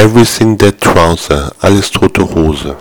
Everything Dead Trouser, alles tote Hose.